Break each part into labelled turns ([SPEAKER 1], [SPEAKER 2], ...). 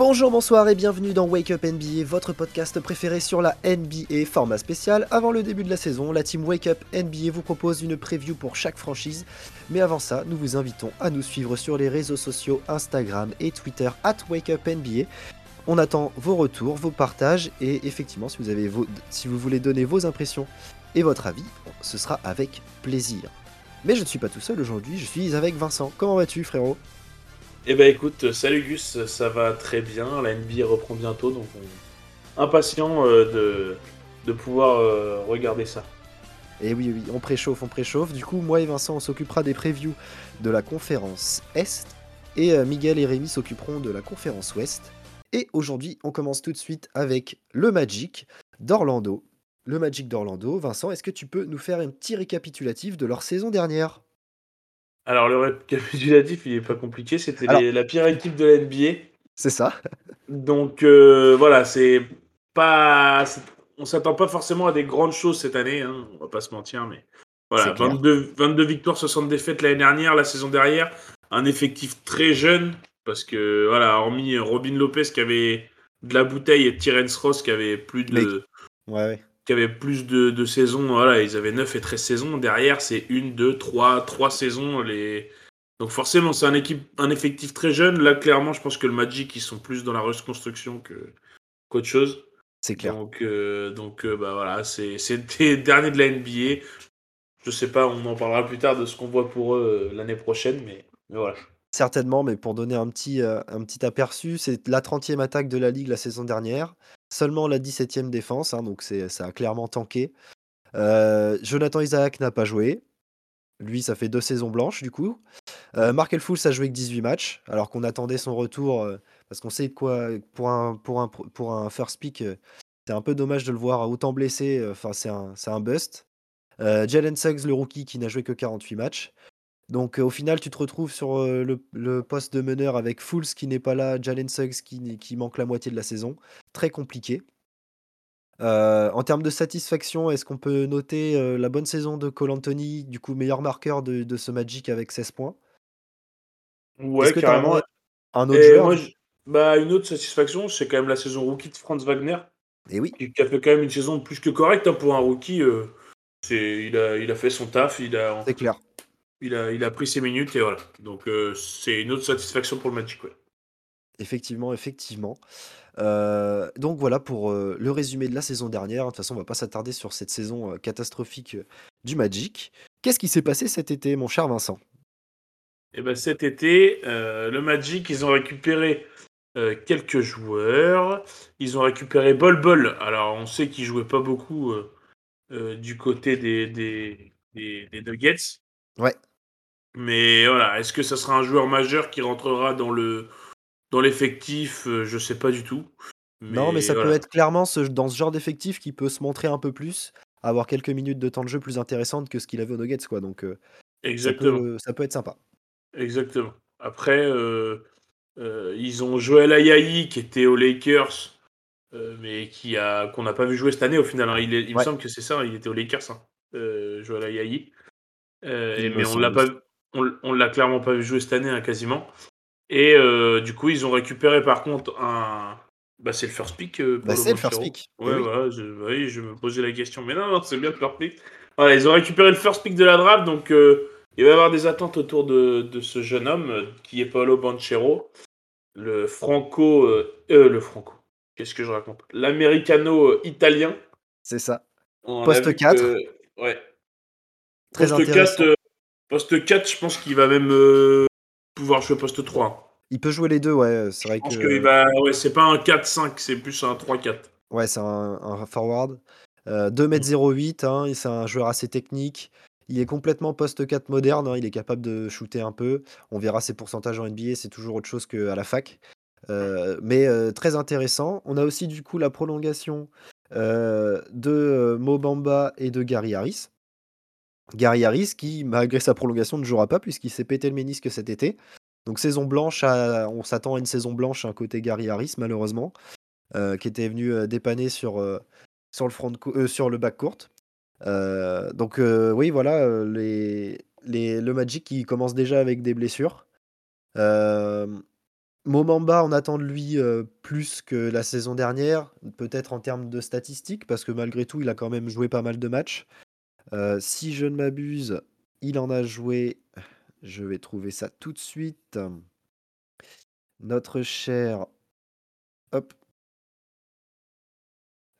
[SPEAKER 1] Bonjour, bonsoir et bienvenue dans Wake Up NBA, votre podcast préféré sur la NBA, format spécial. Avant le début de la saison, la team Wake Up NBA vous propose une preview pour chaque franchise. Mais avant ça, nous vous invitons à nous suivre sur les réseaux sociaux Instagram et Twitter at Wake Up NBA. On attend vos retours, vos partages et effectivement, si vous, si vous voulez donner vos impressions et votre avis, ce sera avec plaisir. Mais je ne suis pas tout seul aujourd'hui, je suis avec Vincent. Comment vas-tu frérot?
[SPEAKER 2] Eh ben écoute, salut Gus, ça va très bien, la NBA reprend bientôt, donc on... impatient euh, de, pouvoir euh, regarder ça.
[SPEAKER 1] Et oui, oui, on préchauffe, on préchauffe. Du coup, moi et Vincent, on s'occupera des previews de la conférence Est, et euh, Miguel et Rémi s'occuperont de la conférence Ouest. Et aujourd'hui, on commence tout de suite avec le Magic d'Orlando. Le Magic d'Orlando. Vincent, est-ce que tu peux nous faire un petit récapitulatif de leur saison dernière?
[SPEAKER 2] Alors, le récapitulatif, il est pas compliqué. C'était la pire équipe de la NBA.
[SPEAKER 1] C'est ça.
[SPEAKER 2] Donc, euh, voilà, c'est pas. On s'attend pas forcément à des grandes choses cette année, hein, on va pas se mentir, mais voilà, 22, 22 victoires, 60 défaites l'année dernière, la saison derrière, un effectif très jeune, parce que, voilà, hormis Robin Lopez qui avait de la bouteille et Terence Ross qui avait plus de.
[SPEAKER 1] Ouais, ouais
[SPEAKER 2] qui avait plus de, saisons. Voilà, ils avaient 9 et 13 saisons. Derrière, c'est une, deux, trois, trois saisons. Les... Donc forcément, c'est un, équipe, un effectif très jeune. Là, clairement, je pense que le Magic, ils sont plus dans la reconstruction qu'autre chose.
[SPEAKER 1] C'est clair.
[SPEAKER 2] Donc, euh, donc euh, bah, voilà, c'est, c'est dernier de la NBA. Je sais pas, on en parlera plus tard de ce qu'on voit pour eux euh, l'année prochaine, mais, mais voilà.
[SPEAKER 1] Certainement, mais pour donner un petit, un petit aperçu, c'est la 30e attaque de la Ligue la saison dernière. Seulement la 17e défense, hein, donc ça a clairement tanké. Euh, Jonathan Isaac n'a pas joué. Lui, ça fait deux saisons blanches, du coup. Euh, Mark Elfouls a joué que 18 matchs, alors qu'on attendait son retour, euh, parce qu'on sait quoi, pour un, pour un, pour un first pick, c'est un peu dommage de le voir autant blessé. Enfin, c'est un, un bust. Jalen Suggs, le rookie, qui n'a joué que 48 matchs. Donc au final, tu te retrouves sur le, poste de meneur avec Fools qui n'est pas là, Jalen Suggs qui, qui, manque la moitié de la saison. Très compliqué. en termes de satisfaction, est-ce qu'on peut noter la bonne saison de Cole Anthony, du coup meilleur marqueur de, ce Magic avec 16 points?
[SPEAKER 2] Ouais, carrément.
[SPEAKER 1] Un autre joueur
[SPEAKER 2] bah, Une autre satisfaction, c'est quand même la saison rookie de Franz Wagner.
[SPEAKER 1] Et eh oui.
[SPEAKER 2] Qui a fait quand même une saison plus que correcte hein, pour un rookie. il, a, il a fait son taf. Il a,
[SPEAKER 1] c'est clair
[SPEAKER 2] il a, il a pris ses minutes et voilà. Donc euh, c'est une autre satisfaction pour le Magic. Ouais.
[SPEAKER 1] Effectivement, effectivement. Euh, donc voilà pour euh, le résumé de la saison dernière. De toute façon, on va pas s'attarder sur cette saison catastrophique du Magic. Qu'est-ce qui s'est passé cet été, mon cher Vincent?
[SPEAKER 2] Eh ben cet été, le Magic, ils ont récupéré quelques joueurs. Ils ont récupéré Bol Bol. Alors on sait qu'il jouait pas beaucoup du côté des, des, des, des Nuggets.
[SPEAKER 1] Ouais.
[SPEAKER 2] Mais voilà, est-ce que ça sera un joueur majeur qui rentrera dans le dans l'effectif? Euh, Je sais pas du tout.
[SPEAKER 1] non, mais ça peut être clairement ce, dans ce genre d'effectif qui peut se montrer un peu plus, avoir quelques minutes de temps de jeu plus intéressantes que ce qu'il avait au Nuggets, quoi. Donc, euh,
[SPEAKER 2] Exactement.
[SPEAKER 1] Ça peut, être sympa.
[SPEAKER 2] Exactement. Après, euh, ils ont Joel Ayayi qui était aux Lakers, mais qui a qu'on n'a pas vu jouer cette année au final. Hein. Il, il me semble que c'est ça, il était aux Lakers, hein, Joel Ayayi. Euh, mais on l'a pas, on, l'a clairement pas vu jouer cette année, hein, quasiment. Et euh, du coup, ils ont récupéré par contre un. Bah, c'est le first pick.
[SPEAKER 1] Euh, bah, c'est le first pick.
[SPEAKER 2] Ouais, oui. voilà, je, oui, je me posais la question. Mais non, non c'est bien le first pick. Voilà, ils ont récupéré le first pick de la draft, donc il va y avoir des attentes autour de, de ce jeune homme qui est Paolo Banchero, le franco. le franco. Qu'est-ce que je raconte? L'americano-italien.
[SPEAKER 1] C'est ça. Poste 4.
[SPEAKER 2] ouais, poste 4, euh, poste 4, je pense qu'il va même euh, pouvoir jouer poste 3.
[SPEAKER 1] Il peut jouer les deux, ouais. C'est vrai
[SPEAKER 2] je pense que. ouais, c'est pas un 4-5, c'est plus un 3-4.
[SPEAKER 1] Ouais, c'est un, forward. Euh, 2m08, hein, c'est un joueur assez technique. Il est complètement poste 4 moderne, hein, il est capable de shooter un peu. On verra ses pourcentages en NBA, c'est toujours autre chose qu'à la fac. Euh, mais très intéressant. On a aussi du coup la prolongation de Mobamba et de Gary Harris. Gary Harris, qui, malgré sa prolongation, ne jouera pas puisqu'il s'est pété le ménisque cet été. Donc saison blanche, on s'attend à une saison blanche un côté Gary Harris, malheureusement, euh, qui était venu euh, dépanner sur, euh, sur, le front sur back court. donc oui, voilà, les, les, le Magic qui commence déjà avec des blessures. Momamba, on attend de lui, plus que la saison dernière, peut-être en termes de statistiques, parce que malgré tout, il a quand même joué pas mal de matchs. Si je ne m'abuse, il en a joué je vais trouver ça tout de suite. Notre cher hop.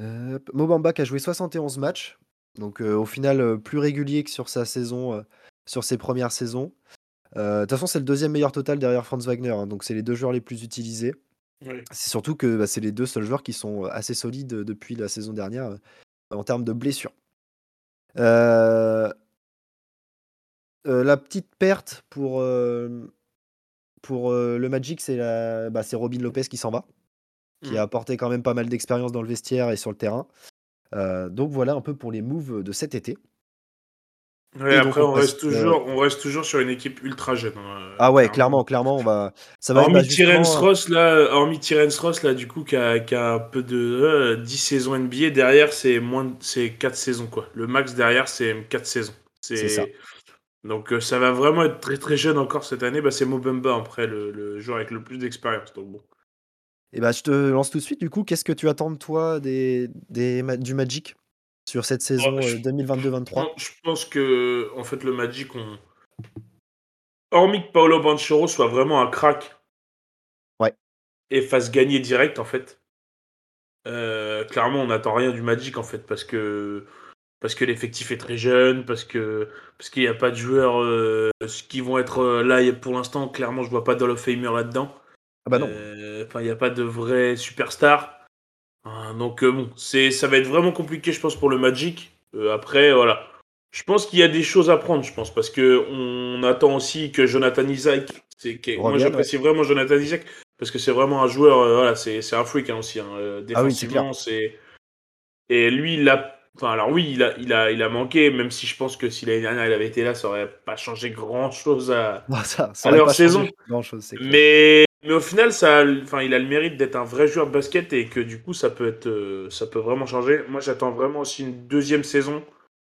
[SPEAKER 1] Hop, Mobamba qui a joué 71 matchs, donc au final, plus régulier que sur sa saison, sur ses premières saisons. de toute façon, c'est le deuxième meilleur total derrière Franz Wagner, hein, donc c'est les deux joueurs les plus utilisés. C'est surtout que, bah, c'est les deux seuls joueurs qui sont, assez solides, depuis la saison dernière, en termes de blessures. La petite perte pour, pour, le Magic, c'est bah, c'est Robin Lopez qui s'en va, qui a mmh. apporté quand même pas mal d'expérience dans le vestiaire et sur le terrain. donc voilà un peu pour les moves de cet été.
[SPEAKER 2] Ouais, après, on, reste toujours, on reste toujours sur une équipe ultra jeune. Hein,
[SPEAKER 1] ah ouais, clairement, clairement, on va. Ça va
[SPEAKER 2] hormis Terence Ross, là, hormis Terence Ross, là, du coup, qui a, un peu de 10 saisons NBA, derrière, c'est moins c'est 4 saisons, quoi. Le max derrière, c'est 4 saisons. C'est ça. Donc, ça va vraiment être très très jeune encore cette année. Bah, c'est Mobamba, après, le, le, joueur avec le plus d'expérience. Donc, bon.
[SPEAKER 1] Et bah, je te lance tout de suite, du coup, qu'est-ce que tu attends de toi des, des, du Magic? Sur cette saison 2022-23
[SPEAKER 2] euh, Je pense que en fait le Magic, on... hormis que Paolo Banchero soit vraiment un crack
[SPEAKER 1] ouais.
[SPEAKER 2] et fasse gagner direct en fait. Euh, clairement, on n'attend rien du Magic en fait parce que parce que l'effectif est très jeune, parce que parce qu'il n'y a pas de joueurs euh, qui vont être là pour l'instant. Clairement, je vois pas Hall of Famer là-dedans.
[SPEAKER 1] Ah bah non.
[SPEAKER 2] Enfin, il n'y a pas de vrai superstar. Hein, donc euh, bon, c'est, ça va être vraiment compliqué, je pense, pour le Magic. Euh, après, voilà. Je pense qu'il y a des choses à prendre, je pense, parce que on attend aussi que Jonathan Isaac. C'est, moi, j'apprécie vraiment Jonathan Isaac parce que c'est vraiment un joueur. Euh, voilà, c'est, c'est un freak hein, aussi. Hein, défensivement, c'est, Et lui, il a. Enfin, alors oui, il a, il, a, il a manqué, même si je pense que si l'année dernière il avait été là, ça aurait pas changé grand chose à,
[SPEAKER 1] ça,
[SPEAKER 2] à leur saison. Mais mais au final, ça, enfin, il a le mérite d'être un vrai joueur de basket et que du coup, ça peut être, euh, ça peut vraiment changer. Moi, j'attends vraiment aussi une deuxième saison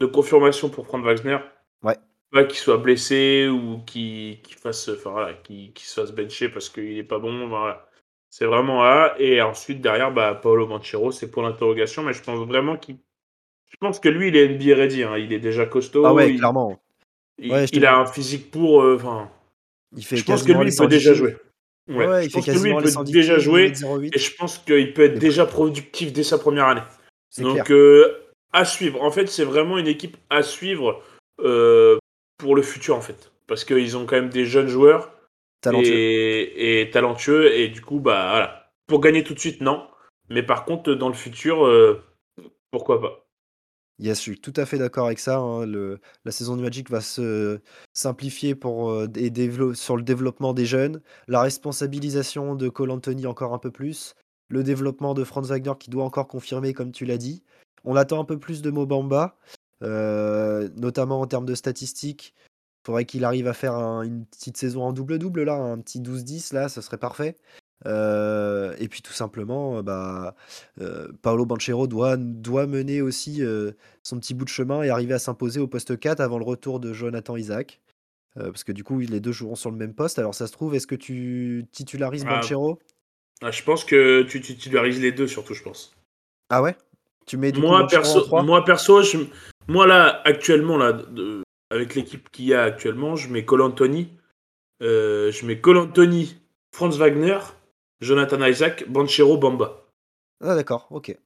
[SPEAKER 2] de confirmation pour prendre Wagner.
[SPEAKER 1] Ouais.
[SPEAKER 2] Pas qu'il soit blessé ou qu'il fasse, enfin voilà, qu'il se fasse bencher parce qu'il est pas bon. Voilà. C'est vraiment là. Et ensuite, derrière, bah, Paolo Manchero, c'est pour l'interrogation, mais je pense vraiment qu'il. Je pense que lui, il est NBA ready. Hein. Il est déjà costaud.
[SPEAKER 1] Ah ouais, clairement.
[SPEAKER 2] Il, a un physique pour. Euh, il fait je pense que lui, il peut déjà jouer. Ouais, je pense que lui, il peut déjà jouer et je pense qu'il peut être déjà productif dès sa première année. Donc, euh, à suivre. En fait, c'est vraiment une équipe à suivre euh, pour le futur, en fait. Parce qu'ils ont quand même des jeunes joueurs talentueux. Et, talentueux. Et du coup, bah voilà. Pour gagner tout de suite, non. Mais par contre, dans le futur, euh, pourquoi pas.
[SPEAKER 1] Yes, je suis tout à fait d'accord avec ça, hein. la saison du Magic va se simplifier pour, euh, sur le développement des jeunes, la responsabilisation de Cole Anthony encore un peu plus, le développement de Franz Wagner qui doit encore confirmer comme tu l'as dit. On attend un peu plus de Mobamba, euh, notamment en termes de statistiques. Il Faudrait qu'il arrive à faire une petite saison en double-double là, un petit 12-10 là, ce serait parfait. Euh, et puis tout simplement, euh, bah, euh, Paolo Banchero doit, doit mener aussi son petit bout de chemin et arriver à s'imposer au poste 4 avant le retour de Jonathan Isaac. parce que du coup, les deux joueront sur le même poste. Alors ça se trouve, est-ce que tu titularises ah, Banchero?
[SPEAKER 2] ah, Je pense que tu titularises les deux surtout, je pense.
[SPEAKER 1] Ah ouais? Tu mets
[SPEAKER 2] moi, perso, moi perso, moi là, actuellement, là, avec l'équipe qu'il y a actuellement, je mets Cole Anthony. je mets Cole Anthony, Franz Wagner, Jonathan Isaac, Banchero, Bamba.
[SPEAKER 1] Ah d'accord, ok.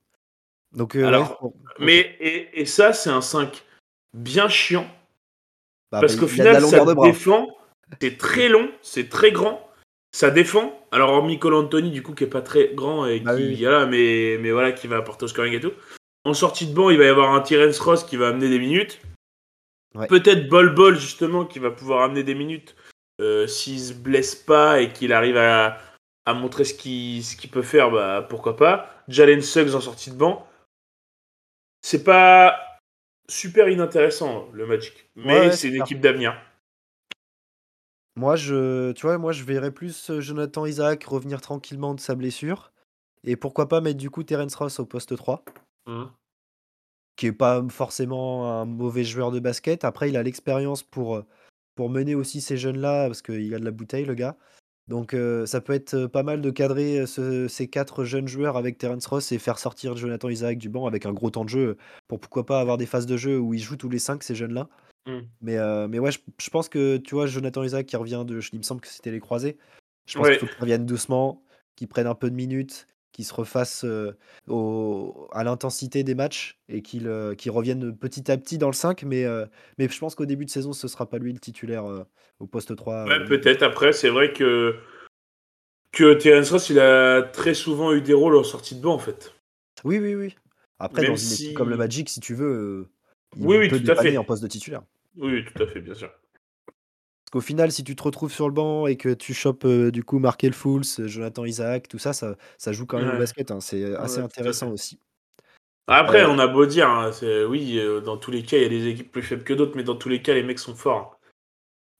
[SPEAKER 2] Donc, euh, Alors, mais et, ça, c'est un 5 bien chiant. Bah, parce qu'au final, ça défend. C'est très long, c'est très grand. Ça défend. Alors, hormis Cole Anthony, du coup, qui est pas très grand et bah qui, mais, mais voilà, qui va apporter au scoring et tout. En sortie de banc, il va y avoir un Tyrens Ross qui va amener des minutes. Peut-être Bol Bol, justement, qui va pouvoir amener des minutes euh, s'il se blesse pas et qu'il arrive à, à montrer ce qu'il ce peut faire, bah, pourquoi pas. Jalen Suggs en sortie de banc. C'est pas super inintéressant le Magic, mais c'est une équipe d'avenir.
[SPEAKER 1] Moi, je, tu vois, moi, je verrais plus euh, Jonathan Isaac revenir tranquillement de sa blessure. Et pourquoi pas mettre du coup Terence Ross au poste 3. Mmh. Qui est pas forcément un mauvais joueur de basket. Après, il a l'expérience pour, euh, pour mener aussi ces jeunes-là, parce qu'il a de la bouteille, le gars. Donc euh, ça peut être euh, pas mal de cadrer euh, ce- ces quatre jeunes joueurs avec Terence Ross et faire sortir Jonathan Isaac du banc avec un gros temps de jeu pour pourquoi pas avoir des phases de jeu où ils jouent tous les cinq ces jeunes-là.
[SPEAKER 2] Hmm.
[SPEAKER 1] Mais, mais ouais, je, je pense que tu vois, Jonathan Isaac qui revient de. Il me semble que c'était les croisés. Je pense qu'il faut qu'il revienne doucement, qu'il prenne un peu de minutes, qu'il se refasse au, à l'intensité des matchs et qu'il revienne petit à petit dans le 5. Mais, mais je pense qu'au début de saison, ce sera pas lui le titulaire au poste 3.
[SPEAKER 2] Ouais, peut-être. Après, c'est vrai que, que Terence Ross, il a très souvent eu des rôles en sortie de banc, en fait.
[SPEAKER 1] Oui, oui, oui. Après, dans une équipe comme le Magic, si tu veux, il
[SPEAKER 2] oui, oui,
[SPEAKER 1] peut
[SPEAKER 2] tout à fait.
[SPEAKER 1] en poste de titulaire.
[SPEAKER 2] Oui, tout à fait, bien sûr.
[SPEAKER 1] Qu'au final, si tu te retrouves sur le banc et que tu chopes euh, du coup Markel Fools, Jonathan Isaac, tout ça, ça, ça joue quand même au basket. Hein. C'est assez intéressant aussi.
[SPEAKER 2] Après, euh, on a beau dire, hein, oui, euh, dans tous les cas, il y a des équipes plus faibles que d'autres, mais dans tous les cas, les mecs sont forts.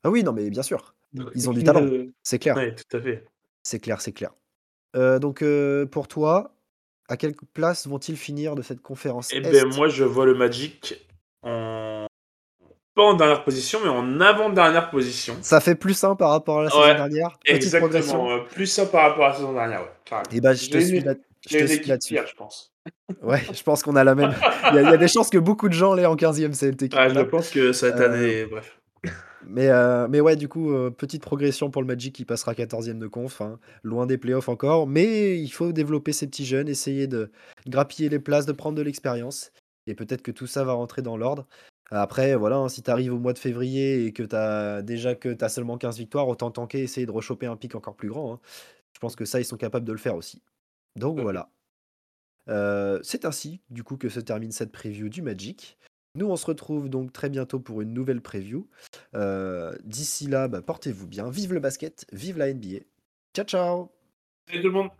[SPEAKER 1] Ah oui, non, mais bien sûr. Ils ont du talent, c'est clair.
[SPEAKER 2] Oui, tout à fait.
[SPEAKER 1] C'est clair, c'est clair. donc, pour toi, à quelle place vont-ils finir de cette conférence
[SPEAKER 2] Eh bien, moi, je vois le Magic en pas en dernière position, mais en avant-dernière position.
[SPEAKER 1] Ça fait plus simple par rapport à la saison dernière.
[SPEAKER 2] Petite progression. Euh, plus simple par rapport à la saison dernière, ouais.
[SPEAKER 1] Et eh bah, ben, je te suis là.
[SPEAKER 2] Je te suis là-dessus. je pense.
[SPEAKER 1] Ouais, je pense qu'on a la même. Il y, a, des chances que beaucoup de gens l'aient en 15e CLT.
[SPEAKER 2] Ah, je pense que cette euh, année, bref.
[SPEAKER 1] Mais, euh, mais ouais, du coup, petite progression pour le Magic qui passera 14e de conf, hein. loin des playoffs encore. Mais il faut développer ces petits jeunes, essayer de grappiller les places, de prendre de l'expérience. Et peut-être que tout ça va rentrer dans l'ordre. Après, voilà, hein, si tu arrives au mois de février et que tu as déjà que tu as seulement 15 victoires, autant tanker, essayer de rechoper un pic encore plus grand. Hein. Je pense que ça, ils sont capables de le faire aussi. Donc voilà. Euh, c'est ainsi, du coup, que se termine cette preview du Magic. Nous, on se retrouve donc très bientôt pour une nouvelle preview. Euh, d'ici là, bah, portez-vous bien. Vive le basket, vive la NBA. Ciao, ciao
[SPEAKER 2] Salut tout le monde